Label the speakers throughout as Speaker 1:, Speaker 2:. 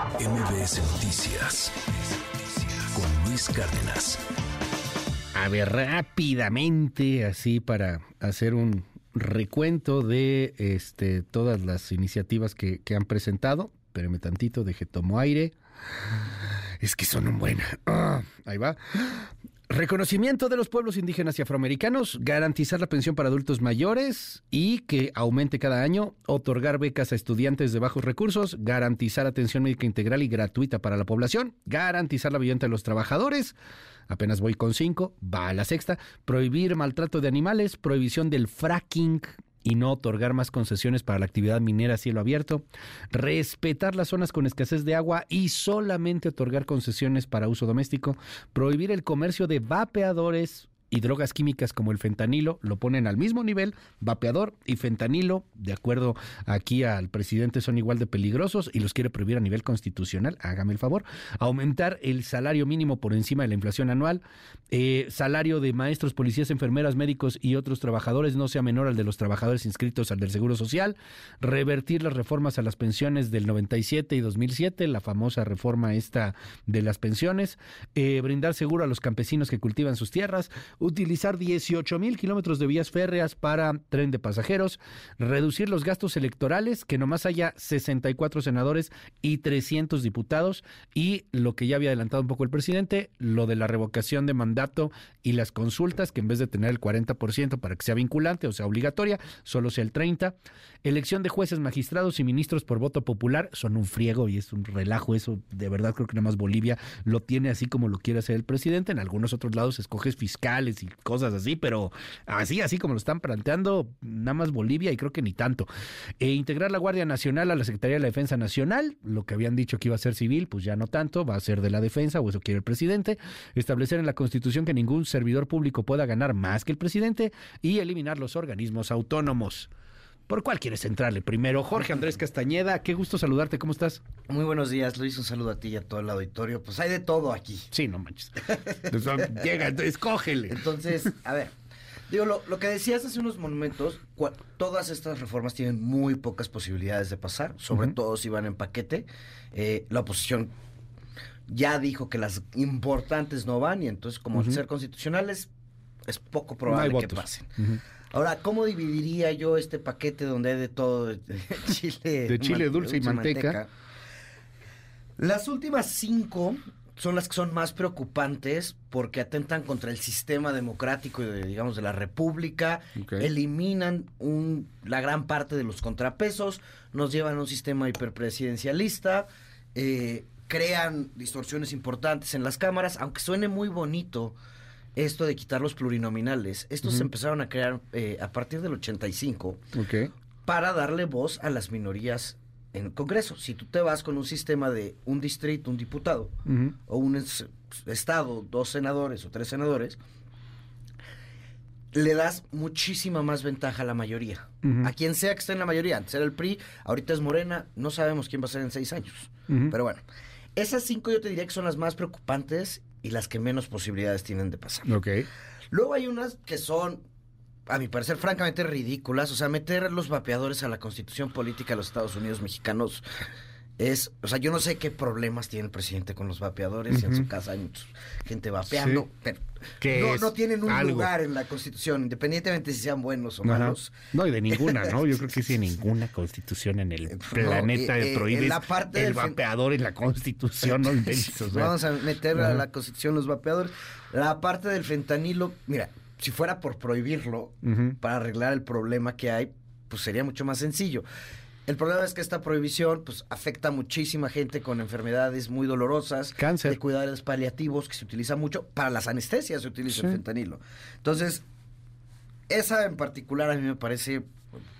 Speaker 1: MBS Noticias con Luis Cárdenas.
Speaker 2: A ver, rápidamente, así para hacer un recuento de este, todas las iniciativas que, han presentado. Espérame tantito, deje tomo aire. Es que son un buen. Ah, ahí va. Reconocimiento de los pueblos indígenas y afroamericanos, garantizar la pensión para adultos mayores y que aumente cada año, otorgar becas a estudiantes de bajos recursos, garantizar atención médica integral y gratuita para la población, garantizar la vivienda de los trabajadores, apenas voy con cinco, va a la sexta, prohibir maltrato de animales, prohibición del fracking, y no otorgar más concesiones para la actividad minera a cielo abierto, respetar las zonas con escasez de agua y solamente otorgar concesiones para uso doméstico, prohibir el comercio de vapeadores y drogas químicas como el fentanilo lo ponen al mismo nivel, vapeador y fentanilo, de acuerdo aquí al presidente, son igual de peligrosos y los quiere prohibir a nivel constitucional, hágame el favor, aumentar el salario mínimo por encima de la inflación anual, eh, salario de maestros, policías, enfermeras, médicos y otros trabajadores no sea menor al de los trabajadores inscritos al del Seguro Social, revertir las reformas a las pensiones del 97 y 2007, la famosa reforma esta de las pensiones, eh, brindar seguro a los campesinos que cultivan sus tierras, utilizar 18 mil kilómetros de vías férreas para tren de pasajeros, reducir los gastos electorales, que nomás haya 64 senadores y 300 diputados, y lo que ya había adelantado un poco el presidente, lo de la revocación de mandato y las consultas, que en vez de tener el 40% para que sea vinculante o sea obligatoria, solo sea el 30%. Elección de jueces, magistrados y ministros por voto popular, son un friego y es un relajo, eso de verdad creo que nada más Bolivia lo tiene así como lo quiere hacer el presidente, en algunos otros lados escoges fiscales y cosas así, pero así, así como lo están planteando, nada más Bolivia y creo que ni tanto. E integrar la Guardia Nacional a la Secretaría de la Defensa Nacional, lo que habían dicho que iba a ser civil, pues ya no tanto, va a ser de la defensa, o eso quiere el presidente. Establecer en la Constitución que ningún servidor público pueda ganar más que el presidente y eliminar los organismos autónomos. ¿Por cuál quieres entrarle primero? Jorge Andrés Castañeda, qué gusto saludarte, ¿cómo estás?
Speaker 3: Muy buenos días, Luis, un saludo a ti y a todo el auditorio. Pues hay de todo aquí.
Speaker 2: Sí, no manches. Llega, escógele.
Speaker 3: Entonces, a ver, digo, lo, lo que decías hace unos momentos, cua- todas estas reformas tienen muy pocas posibilidades de pasar, sobre todo si van en paquete. Eh, la oposición ya dijo que las importantes no van y entonces como
Speaker 2: Ujú.
Speaker 3: ser constitucionales es poco
Speaker 2: No
Speaker 3: probable que pasen. Ahora, ¿cómo dividiría yo este paquete donde hay de todo? De chile,
Speaker 2: De chile
Speaker 3: man-
Speaker 2: dulce y manteca.
Speaker 3: Las últimas cinco son las que son más preocupantes porque atentan contra el sistema democrático de, digamos de la república, eliminan un, la gran parte de los contrapesos, nos llevan a un sistema hiperpresidencialista, eh, crean distorsiones importantes en las cámaras, aunque suene muy bonito esto de quitar los plurinominales. Estos se empezaron a crear eh, a partir del 85
Speaker 2: Ok.
Speaker 3: para darle voz a las minorías en el Congreso. Si tú te vas con un sistema de un distrito, un diputado, o un es- estado, dos senadores o tres senadores, le das muchísima más ventaja a la mayoría. A quien sea que esté en la mayoría. Antes era el PRI, ahorita es Morena, no sabemos quién va a ser en seis años. Pero bueno, esas cinco yo te diría que son las más preocupantes y las que menos posibilidades tienen de pasar.
Speaker 2: Ok.
Speaker 3: Luego hay unas que son, a mi parecer, francamente ridículas. O sea, meter los vapeadores a la constitución política de los Estados Unidos mexicanos es. O sea, yo no sé qué problemas tiene el presidente con los vapeadores. y en su casa hay gente vapeando.
Speaker 2: Sí.
Speaker 3: Pero no,
Speaker 2: es
Speaker 3: no tienen un
Speaker 2: algo.
Speaker 3: lugar en la constitución, independientemente si sean buenos o
Speaker 2: Ajá.
Speaker 3: malos.
Speaker 2: No, y de ninguna, ¿no? Yo creo que sí, ninguna constitución en el
Speaker 3: Eh,
Speaker 2: planeta
Speaker 3: no, eh, eh,
Speaker 2: prohíbe
Speaker 3: parte
Speaker 2: el vapeador en la constitución, no inventes, o sea.
Speaker 3: Vamos a meter
Speaker 2: Ajá.
Speaker 3: a la constitución los vapeadores. La parte del fentanilo, mira, si fuera por prohibirlo, para arreglar el problema que hay, pues sería mucho más sencillo. El problema es que esta prohibición pues afecta a muchísima gente con enfermedades muy dolorosas,
Speaker 2: Cáncer.
Speaker 3: de cuidados paliativos que se utiliza mucho, para las anestesias se utiliza
Speaker 2: Sí.
Speaker 3: el fentanilo. Entonces, esa en particular a mí me parece,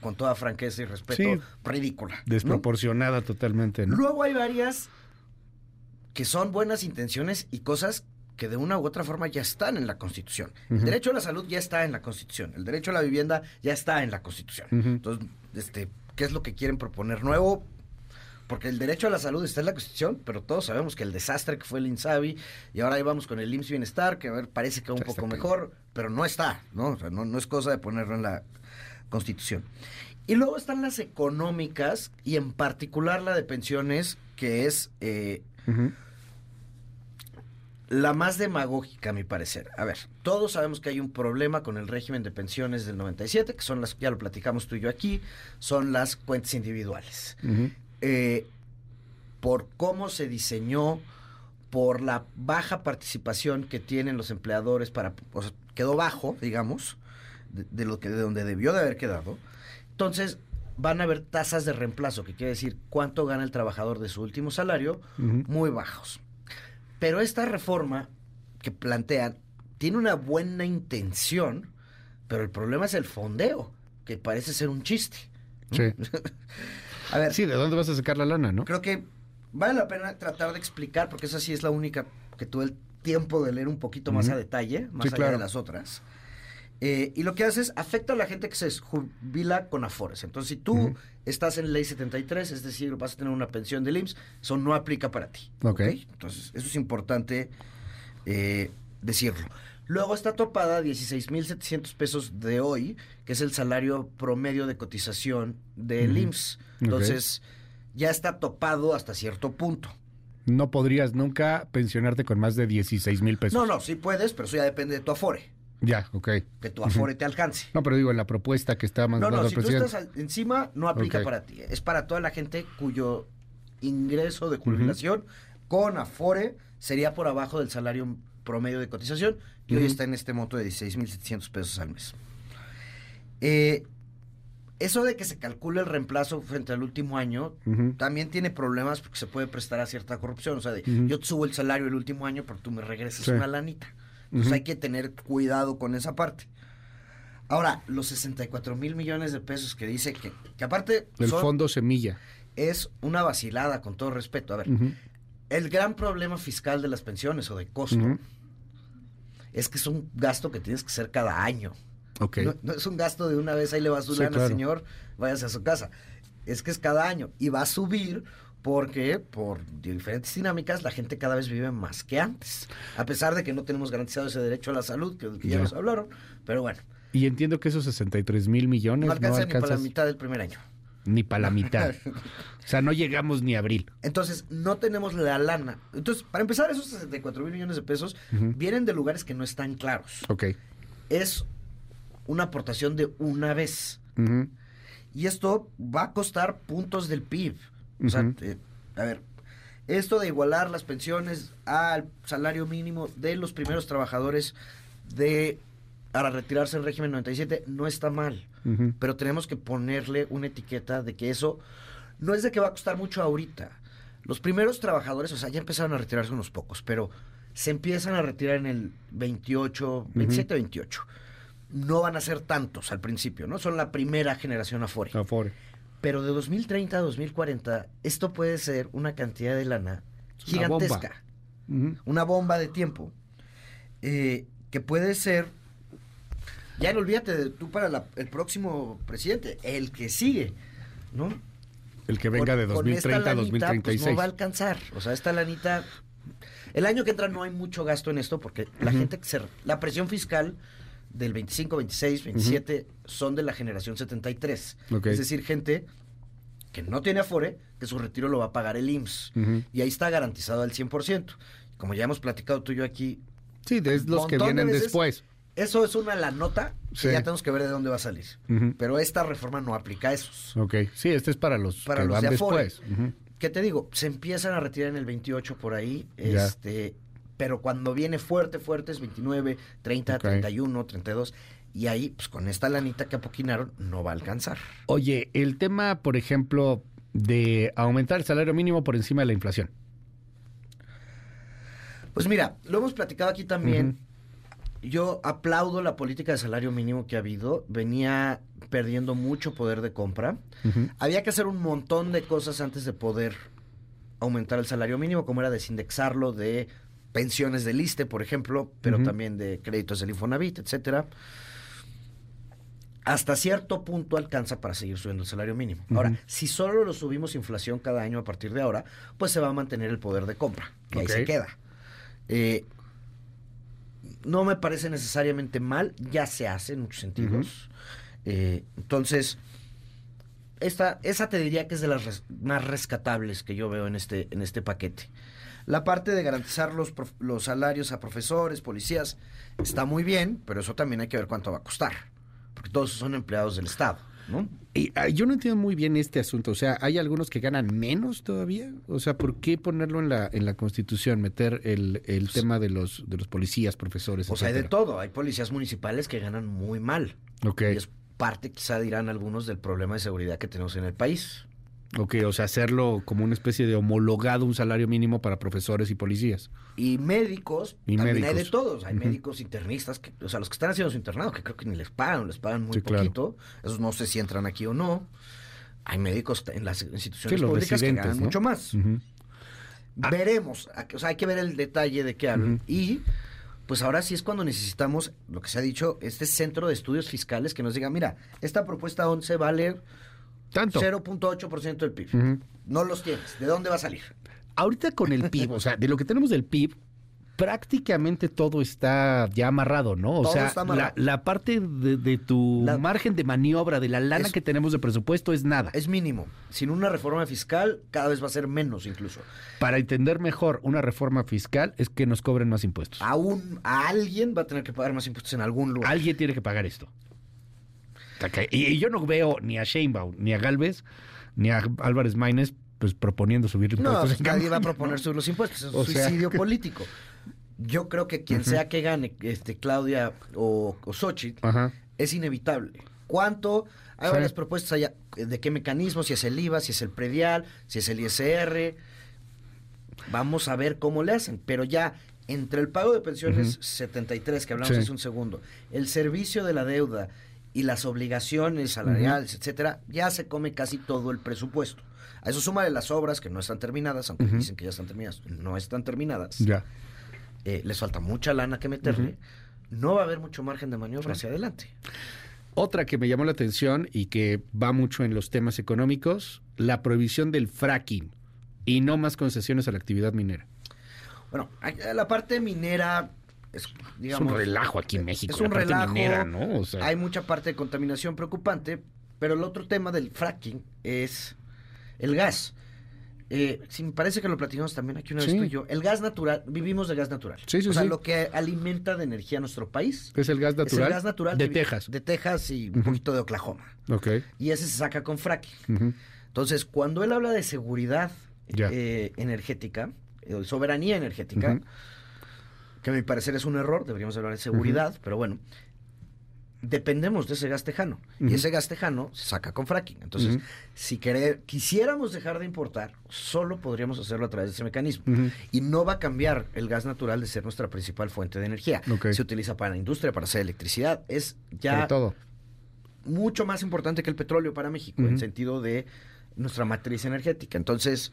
Speaker 3: con toda franqueza y respeto,
Speaker 2: Sí.
Speaker 3: ridícula. ¿no?
Speaker 2: Desproporcionada totalmente, ¿no?
Speaker 3: Luego hay varias que son buenas intenciones y cosas que de una u otra forma ya están en la Constitución. El derecho a la salud ya está en la Constitución. El derecho a la vivienda ya está en la Constitución. Entonces, este, ¿qué es lo que quieren proponer nuevo? Porque el derecho a la salud está en la Constitución, pero todos sabemos que el desastre que fue el INSABI, y ahora ahí vamos con el IMSS Bienestar, que a ver, parece que va un poco mejor, pero no está, ¿no? O sea, no, no es cosa de ponerlo en la Constitución. Y luego están las económicas, y en particular la de pensiones, que es eh. La más demagógica, a mi parecer. A ver, todos sabemos que hay un problema con el régimen de pensiones del 97, que son las, ya lo platicamos tú y yo aquí, son las cuentas individuales. Eh, por cómo se diseñó, por la baja participación que tienen los empleadores para, o sea, quedó bajo, digamos, de, de lo que de donde debió de haber quedado. Entonces van a haber tasas de reemplazo, que quiere decir cuánto gana el trabajador de su último salario, muy bajos. Pero esta reforma que plantean tiene una buena intención, pero el problema es el fondeo, que parece ser un chiste.
Speaker 2: Sí.
Speaker 3: A ver,
Speaker 2: Sí, ¿de dónde vas a sacar la lana, no?
Speaker 3: creo que vale la pena tratar de explicar, porque esa sí es la única que tuve el tiempo de leer un poquito más a detalle, más
Speaker 2: Sí,
Speaker 3: allá
Speaker 2: claro.
Speaker 3: de las otras. Eh, y lo que hace es afecta a la gente que se jubila con Afores. Entonces, si tú estás en ley 73, es decir, vas a tener una pensión del IMSS, eso no aplica para ti.
Speaker 2: Ok.
Speaker 3: Entonces, eso es importante eh, decirlo. Luego está topada 16.700 pesos de hoy, que es el salario promedio de cotización del
Speaker 2: Ujú.
Speaker 3: IMSS. Entonces, ya está topado hasta cierto punto.
Speaker 2: No podrías nunca pensionarte con más de 16 mil pesos.
Speaker 3: No, no, sí puedes, pero eso ya depende de tu Afore,
Speaker 2: Ya, ok.
Speaker 3: que tu Afore te alcance.
Speaker 2: No, pero digo, en la propuesta que está
Speaker 3: No,
Speaker 2: mandando
Speaker 3: no,
Speaker 2: el
Speaker 3: si tú
Speaker 2: presidente.
Speaker 3: estás encima, no aplica para ti. Es para toda la gente cuyo ingreso de jubilación con Afore sería por abajo del salario promedio de cotización y hoy
Speaker 2: Ujú.
Speaker 3: está en este monto de 16.700 pesos al mes. Eh, eso de que se calcule el reemplazo frente al último año también tiene problemas porque se puede prestar a cierta corrupción. O sea, de, yo te subo el salario el último año, pero tú me regresas
Speaker 2: Sí.
Speaker 3: una lanita. Entonces
Speaker 2: Ujú.
Speaker 3: hay que tener cuidado con esa parte. Ahora, los 64 mil millones de pesos que dice que, que aparte son-
Speaker 2: fondo semilla.
Speaker 3: es una vacilada, con todo respeto. A ver, el gran problema fiscal de las pensiones o de costo es que es un gasto que tienes que hacer cada año.
Speaker 2: Ok.
Speaker 3: No, no es un gasto de una vez, ahí le va su
Speaker 2: Sí,
Speaker 3: lana,
Speaker 2: claro.
Speaker 3: señor, váyase a su casa. Es que es cada año y va a subir porque por diferentes dinámicas la gente cada vez vive más que antes. A pesar de que no tenemos garantizado ese derecho a la salud, que, que ya,
Speaker 2: Ya.
Speaker 3: nos hablaron, pero bueno,
Speaker 2: Y entiendo que esos 63 mil millones
Speaker 3: no
Speaker 2: no
Speaker 3: alcanza ni para la
Speaker 2: alcanzas
Speaker 3: mitad del primer año.
Speaker 2: ni para la mitad. o sea, no llegamos ni a abril.
Speaker 3: Entonces, no tenemos la lana. Entonces, para empezar, esos 64 mil millones de pesos vienen de lugares que no están claros.
Speaker 2: Ok.
Speaker 3: Es una aportación de una vez. Y esto va a costar puntos del PIB. O sea, eh, a ver, esto de igualar las pensiones al salario mínimo de los primeros trabajadores de para retirarse en régimen 97 no está mal, pero tenemos que ponerle una etiqueta de que eso no es de que va a costar mucho ahorita. Los primeros trabajadores, o sea, ya empezaron a retirarse unos pocos, pero se empiezan a retirar en el 28, 27, 28. No van a ser tantos al principio, ¿no? Son la primera generación Afore.
Speaker 2: Afore.
Speaker 3: Pero de 2030 a 2040, esto puede ser una cantidad de lana
Speaker 2: Es una bomba.
Speaker 3: gigantesca. Una bomba de tiempo. eh, que puede ser. Ya no olvídate de tú para la- el próximo presidente, el que sigue, ¿no?
Speaker 2: El que venga
Speaker 3: Con-
Speaker 2: de
Speaker 3: con esta
Speaker 2: 2030 a
Speaker 3: lanita, pues,
Speaker 2: 2036.
Speaker 3: no va a alcanzar. O sea, esta lanita. El año que entra no hay mucho gasto en esto porque la gente se. La presión fiscal del 25, 26, 27 son de la generación 73.
Speaker 2: Ok.
Speaker 3: Es decir, gente que no tiene Afore, que su retiro lo va a pagar el IMSS. Y ahí está garantizado al 100%. Como ya hemos platicado tú y yo aquí,
Speaker 2: Sí, es los que
Speaker 3: de
Speaker 2: vienen
Speaker 3: veces.
Speaker 2: después.
Speaker 3: eso es una la nota que ya tenemos que ver de dónde va a salir. Pero esta reforma no aplica a esos.
Speaker 2: Ok. Sí, este es para los
Speaker 3: Para
Speaker 2: que
Speaker 3: los
Speaker 2: van
Speaker 3: de Afore.
Speaker 2: después.
Speaker 3: ¿Qué te digo? Se empiezan a retirar en el 28 por ahí,
Speaker 2: Ya.
Speaker 3: este, pero cuando viene fuerte, fuerte es 29, 30,
Speaker 2: Ok.
Speaker 3: 31, 32. Y ahí, pues con esta lanita que apoquinaron, no va a alcanzar.
Speaker 2: Oye, el tema, por ejemplo, de aumentar el salario mínimo por encima de la inflación.
Speaker 3: Pues mira, lo hemos platicado aquí también. Yo aplaudo la política de salario mínimo que ha habido. Venía perdiendo mucho poder de compra. Había que hacer un montón de cosas antes de poder aumentar el salario mínimo, como era desindexarlo de pensiones del ISTE, por ejemplo, pero también de créditos del Infonavit, etcétera. Hasta cierto punto alcanza para seguir subiendo el salario mínimo. Ahora, si solo lo subimos inflación cada año a partir de ahora, pues se va a mantener el poder de compra. Y ahí se queda. Eh, no me parece necesariamente mal, ya se hace en muchos sentidos. Eh, entonces, esta, esa te diría que es de las res- más rescatables que yo veo en este, en este paquete. La parte de garantizar los, los salarios a profesores, policías, está muy bien, pero eso también hay que ver cuánto va a costar. Porque todos son empleados del Estado, ¿no?
Speaker 2: Y, ah, yo no entiendo muy bien este asunto. O sea, ¿hay algunos que ganan menos todavía? O sea, ¿por qué ponerlo en la, en la Constitución? Meter el, el tema de los, de los policías, profesores,
Speaker 3: O sea, hay de todo. Hay policías municipales que ganan muy mal.
Speaker 2: Ok,
Speaker 3: Y es parte, quizá dirán algunos, del problema de seguridad que tenemos en el país.
Speaker 2: ok, o sea, hacerlo como una especie de homologado un salario mínimo para profesores y policías.
Speaker 3: Y médicos,
Speaker 2: Y
Speaker 3: también hay de todos. Hay médicos internistas, que, o sea, los que están haciendo su internado, que creo que ni les pagan, les pagan muy
Speaker 2: Sí, claro.
Speaker 3: poquito. Esos no sé si entran aquí o no. Hay médicos en las instituciones
Speaker 2: Sí, los
Speaker 3: públicas que ganan
Speaker 2: ¿no?
Speaker 3: mucho más. Veremos. O sea, hay que ver el detalle de qué hablan. Y pues ahora sí es cuando necesitamos, lo que se ha dicho, este centro de estudios fiscales que nos diga, mira, esta propuesta 11 vale
Speaker 2: Tanto.
Speaker 3: 0.8% del PIB. No los tienes. ¿De dónde va a salir?
Speaker 2: Ahorita con el PIB, o sea, de lo que tenemos del PIB, prácticamente todo está ya amarrado, ¿no? O
Speaker 3: Todo
Speaker 2: sea,
Speaker 3: está
Speaker 2: la, la parte de, de tu
Speaker 3: La-
Speaker 2: margen de maniobra, de la lana
Speaker 3: Es-
Speaker 2: que tenemos de presupuesto es nada.
Speaker 3: Es mínimo. Sin una reforma fiscal, cada vez va a ser menos incluso.
Speaker 2: Para entender mejor una reforma fiscal es que nos cobren más impuestos.
Speaker 3: Aún a alguien va a tener que pagar más impuestos en algún lugar.
Speaker 2: Alguien tiene que pagar esto. Y, y yo no veo ni a Sheinbaum, ni a Galvez, ni a Álvarez Maínez pues proponiendo subir
Speaker 3: No,
Speaker 2: impuestos.
Speaker 3: pues
Speaker 2: en
Speaker 3: nadie va a proponer
Speaker 2: ¿no?
Speaker 3: subir los impuestos. Es un
Speaker 2: O sea-
Speaker 3: suicidio político. Yo creo que quien sea que gane, este Claudia o, o Xochitl,
Speaker 2: Ajá.
Speaker 3: es inevitable. ¿Cuánto? Hay
Speaker 2: Sí.
Speaker 3: varias propuestas allá. ¿De qué mecanismo? Si es el IVA, si es el predial, si es el ISR. Vamos a ver cómo le hacen. Pero ya entre el pago de pensiones 73, que hablamos
Speaker 2: Sí.
Speaker 3: hace un segundo, el servicio de la deuda y las obligaciones salariales, etcétera, ya se come casi todo el presupuesto. A eso súmale las obras que no están terminadas, aunque dicen que ya están terminadas, no están terminadas.
Speaker 2: Ya.
Speaker 3: Eh, les falta mucha lana que meterle. No va a haber mucho margen de maniobra hacia adelante.
Speaker 2: Otra que me llamó la atención y que va mucho en los temas económicos, la prohibición del fracking y no más concesiones a la actividad minera.
Speaker 3: Bueno, hay- la parte minera es, digamos,
Speaker 2: es un relajo aquí en México.
Speaker 3: es un
Speaker 2: la parte
Speaker 3: relajo.
Speaker 2: minera, ¿no? O sea,
Speaker 3: Hay mucha parte de contaminación preocupante, pero el otro tema del fracking es el gas. Eh, sí, me parece que lo platicamos también aquí una vez
Speaker 2: Sí.
Speaker 3: tú y yo. El gas natural, vivimos de gas natural.
Speaker 2: Sí, sí,
Speaker 3: o sea, lo que alimenta de energía a nuestro país
Speaker 2: es el gas natural,
Speaker 3: es el gas natural
Speaker 2: de Texas.
Speaker 3: De Texas y un poquito de Oklahoma.
Speaker 2: Ok.
Speaker 3: Y ese se saca con fracking. Entonces, cuando él habla de seguridad eh, energética, eh, soberanía energética, que a mi parecer es un error, deberíamos hablar de seguridad, pero bueno, dependemos de ese gas tejano. Y ese gas tejano se saca con fracking. Entonces, si querer, quisiéramos dejar de importar, solo podríamos hacerlo a través de ese mecanismo. Y no va a cambiar el gas natural de ser nuestra principal fuente de energía. Se utiliza para la industria, para hacer electricidad. Es ya
Speaker 2: todo.
Speaker 3: mucho más importante que el petróleo para México, en sentido de nuestra matriz energética. Entonces,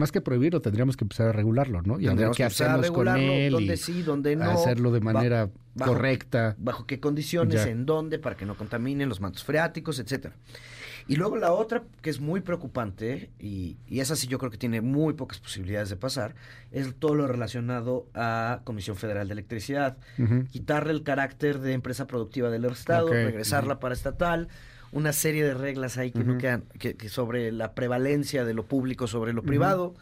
Speaker 2: Más que prohibirlo, tendríamos que empezar a regularlo, ¿no? Y a ver
Speaker 3: tendríamos
Speaker 2: qué hacemos con él
Speaker 3: dónde
Speaker 2: y
Speaker 3: sí, dónde no.
Speaker 2: hacerlo de manera
Speaker 3: bajo-
Speaker 2: correcta.
Speaker 3: bajo qué condiciones,
Speaker 2: Ya.
Speaker 3: en dónde, para que no contaminen los mantos freáticos, etcétera. Y luego la otra, que es muy preocupante, y, y esa sí yo creo que tiene muy pocas posibilidades de pasar, es todo lo relacionado a Comisión Federal de Electricidad. Quitarle el carácter de empresa productiva del Estado, regresarla para estatal, una serie de reglas ahí que no quedan, que, que sobre la prevalencia de lo público sobre lo privado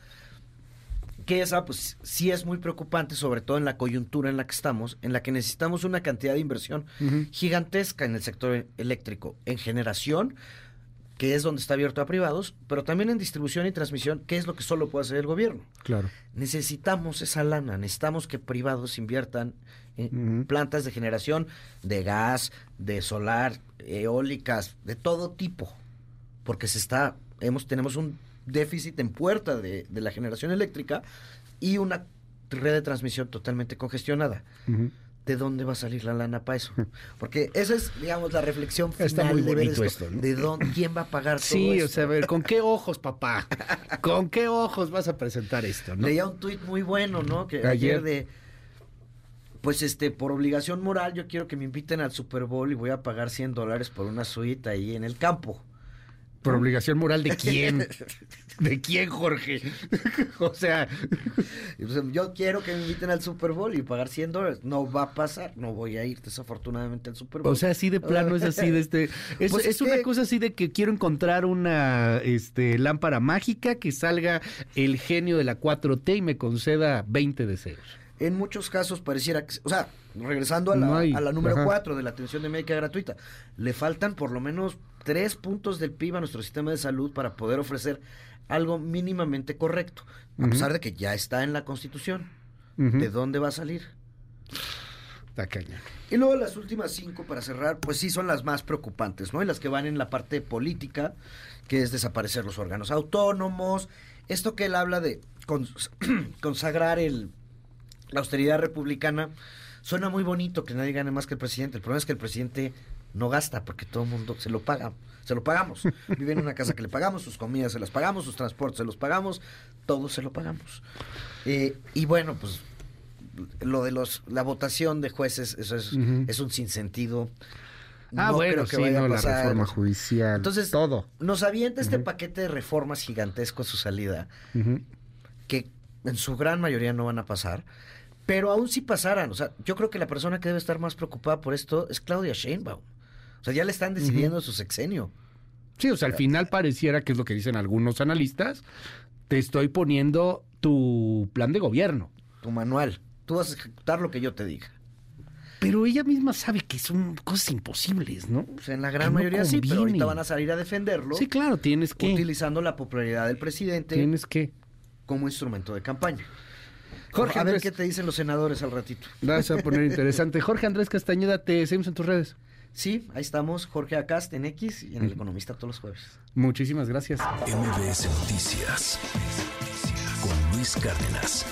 Speaker 3: que esa pues sí es muy preocupante, sobre todo en la coyuntura en la que estamos, en la que necesitamos una cantidad de inversión gigantesca en el sector eléctrico, en generación, que es donde está abierto a privados, pero también en distribución y transmisión, que es lo que solo puede hacer el gobierno.
Speaker 2: Claro.
Speaker 3: Necesitamos esa lana, necesitamos que privados inviertan
Speaker 2: Ujú.
Speaker 3: plantas de generación de gas, de solar, eólicas, de todo tipo, porque se está, hemos, tenemos un déficit en puerta de, de la generación eléctrica y una red de transmisión totalmente congestionada. ¿De dónde va a salir la lana para eso? Porque esa es, digamos, la reflexión final
Speaker 2: Está muy
Speaker 3: de ver esto.
Speaker 2: esto, ¿no?
Speaker 3: ¿De dónde, quién va a pagar todo
Speaker 2: Sí, o sea, a ver, ¿con qué ojos, papá? ¿Con qué ojos vas a presentar esto, no?
Speaker 3: Leía un tuit muy bueno, ¿no? Que ayer.
Speaker 2: Ayer.
Speaker 3: de. Pues este, por obligación moral, yo quiero que me inviten al Super Bowl y voy a pagar 100 dólares por una suite ahí en el campo.
Speaker 2: ¿Por obligación moral de quién? ¿De quién, Jorge? o sea...
Speaker 3: Pues, yo quiero que me inviten al Super Bowl y pagar 100 dólares. No va a pasar, no voy a ir desafortunadamente al Super Bowl.
Speaker 2: O sea, así de plano es así de este... Es,
Speaker 3: Pues
Speaker 2: es
Speaker 3: es
Speaker 2: una
Speaker 3: que-
Speaker 2: cosa así de que quiero encontrar una este, lámpara mágica que salga el genio de la 4T y me conceda 20 deseos.
Speaker 3: En muchos casos pareciera que, o sea, regresando a la,
Speaker 2: No hay-
Speaker 3: a la número
Speaker 2: ajá.
Speaker 3: 4 de la atención de médica gratuita, le faltan por lo menos tres puntos del PIB a nuestro sistema de salud para poder ofrecer algo mínimamente correcto, a pesar de que ya está en la Constitución. ¿De dónde va a salir?
Speaker 2: Cañón.
Speaker 3: Y luego las últimas cinco para cerrar, pues sí son las más preocupantes, ¿no? Y las que van en la parte política, que es desaparecer los órganos autónomos, esto que él habla de cons- consagrar el, la austeridad republicana, suena muy bonito que nadie gane más que el presidente. El problema es que el presidente no gasta porque todo el mundo se lo paga, se lo pagamos. Vive en una casa que le pagamos, sus comidas se las pagamos, sus transportes se los pagamos, todo se lo pagamos. Eh, y bueno, pues lo de los la votación de jueces, eso es, es un sinsentido.
Speaker 2: Ah,
Speaker 3: No
Speaker 2: bueno,
Speaker 3: creo que
Speaker 2: sí,
Speaker 3: vaya a
Speaker 2: la reforma judicial.
Speaker 3: Entonces,
Speaker 2: todo.
Speaker 3: Nos avienta este paquete de reformas gigantesco a su salida, que en su gran mayoría no van a pasar. Pero aún si pasaran, o sea, yo creo que la persona que debe estar más preocupada por esto es Claudia Sheinbaum. O sea, ya le están decidiendo su sexenio.
Speaker 2: Sí, o sea, al final pareciera que es lo que dicen algunos analistas. Te estoy poniendo tu plan de gobierno.
Speaker 3: Tu manual. Tú vas a ejecutar lo que yo te diga.
Speaker 2: Pero ella misma sabe que son cosas imposibles, ¿no?
Speaker 3: O sea, en la gran
Speaker 2: Que no
Speaker 3: mayoría sí, pero ahorita van a salir a defenderlo.
Speaker 2: Sí, claro, tienes que.
Speaker 3: Utilizando la popularidad del presidente
Speaker 2: Tienes que.
Speaker 3: como instrumento de campaña.
Speaker 2: Jorge
Speaker 3: a ver
Speaker 2: Andrés-
Speaker 3: qué te dicen los senadores al ratito.
Speaker 2: Vas a poner interesante. Jorge Andrés Castañeda, te seguimos en tus redes.
Speaker 3: Sí, ahí estamos, Jorge Acast en X y en El Economista todos los jueves.
Speaker 2: Muchísimas gracias.
Speaker 1: MBS Noticias con Luis Cárdenas.